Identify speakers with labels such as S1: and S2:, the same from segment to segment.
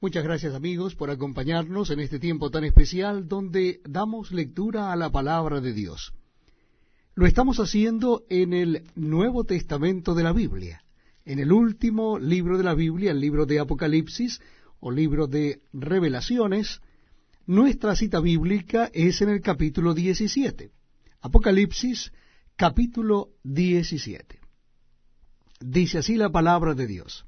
S1: Muchas gracias amigos por acompañarnos en este tiempo tan especial donde damos lectura a la palabra de Dios. Lo estamos haciendo en el Nuevo Testamento de la Biblia, en el último libro de la Biblia, el libro de Apocalipsis o libro de Revelaciones. Nuestra cita bíblica es en el capítulo 17. Apocalipsis capítulo 17. Dice así la palabra de Dios.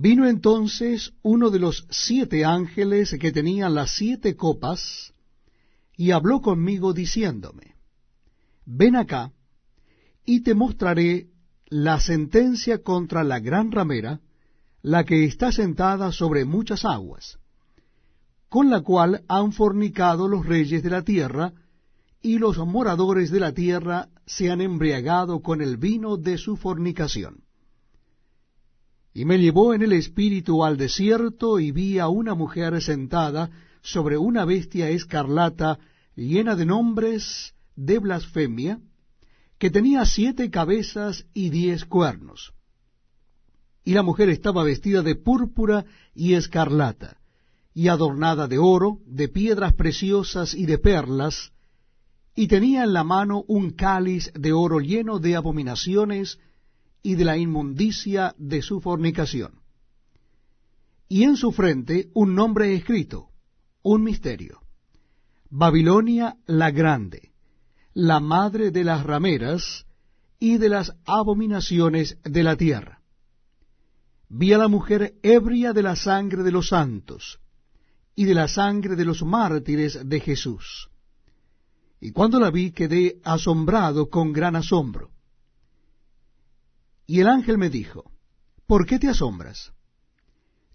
S1: Vino entonces uno de los siete ángeles que tenían las siete copas, y habló conmigo diciéndome, Ven acá, y te mostraré la sentencia contra la gran ramera, la que está sentada sobre muchas aguas, con la cual han fornicado los reyes de la tierra, y los moradores de la tierra se han embriagado con el vino de su fornicación. Y me llevó en el espíritu al desierto y vi a una mujer sentada sobre una bestia escarlata llena de nombres de blasfemia, que tenía siete cabezas y diez cuernos. Y la mujer estaba vestida de púrpura y escarlata, y adornada de oro, de piedras preciosas y de perlas, y tenía en la mano un cáliz de oro lleno de abominaciones y de la inmundicia de su fornicación. Y en su frente un nombre escrito, un misterio. Babilonia la grande, la madre de las rameras y de las abominaciones de la tierra. Vi a la mujer ebria de la sangre de los santos y de la sangre de los mártires de Jesús. Y cuando la vi quedé asombrado con gran asombro y el ángel me dijo, ¿por qué te asombras?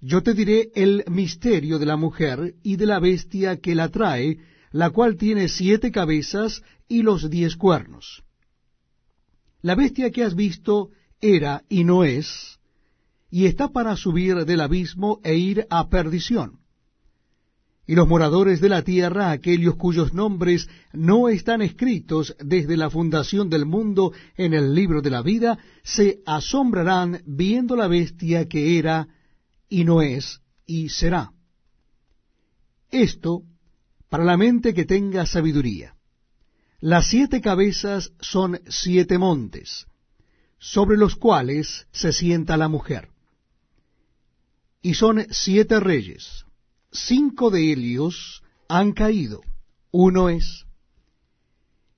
S1: Yo te diré el misterio de la mujer y de la bestia que la trae, la cual tiene siete cabezas y los diez cuernos. La bestia que has visto era y no es, y está para subir del abismo e ir a perdición y los moradores de la tierra, aquellos cuyos nombres no están escritos desde la fundación del mundo en el libro de la vida, se asombrarán viendo la bestia que era y no es y será. Esto para la mente que tenga sabiduría. Las siete cabezas son siete montes, sobre los cuales se sienta la mujer. Y son siete reyes cinco de ellos han caído, uno es,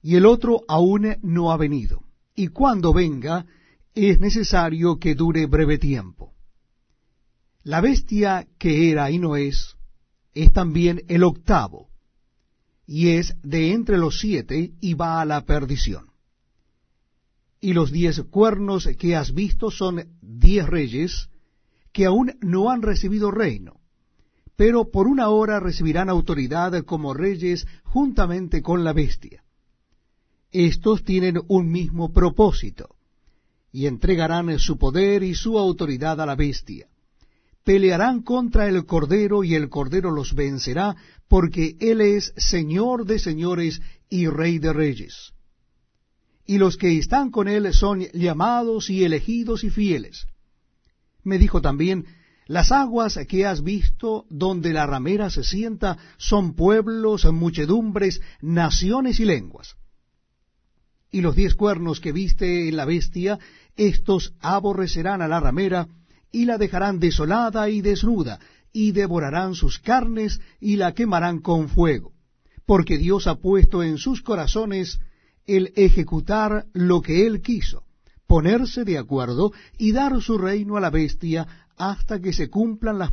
S1: y el otro aún no ha venido, y cuando venga es necesario que dure breve tiempo. La bestia que era y no es, es también el octavo, y es de entre los siete y va a la perdición. Y los diez cuernos que has visto son diez reyes que aún no han recibido reino pero por una hora recibirán autoridad como reyes juntamente con la bestia. Estos tienen un mismo propósito, y entregarán su poder y su autoridad a la bestia. Pelearán contra el Cordero, y el Cordero los vencerá, porque Él es Señor de señores y Rey de reyes. Y los que están con Él son llamados y elegidos y fieles. Me dijo también, las aguas que has visto donde la ramera se sienta son pueblos, muchedumbres, naciones y lenguas. Y los diez cuernos que viste en la bestia, estos aborrecerán a la ramera y la dejarán desolada y desnuda, y devorarán sus carnes y la quemarán con fuego, porque Dios ha puesto en sus corazones el ejecutar lo que él quiso, ponerse de acuerdo y dar su reino a la bestia hasta que se cumplan las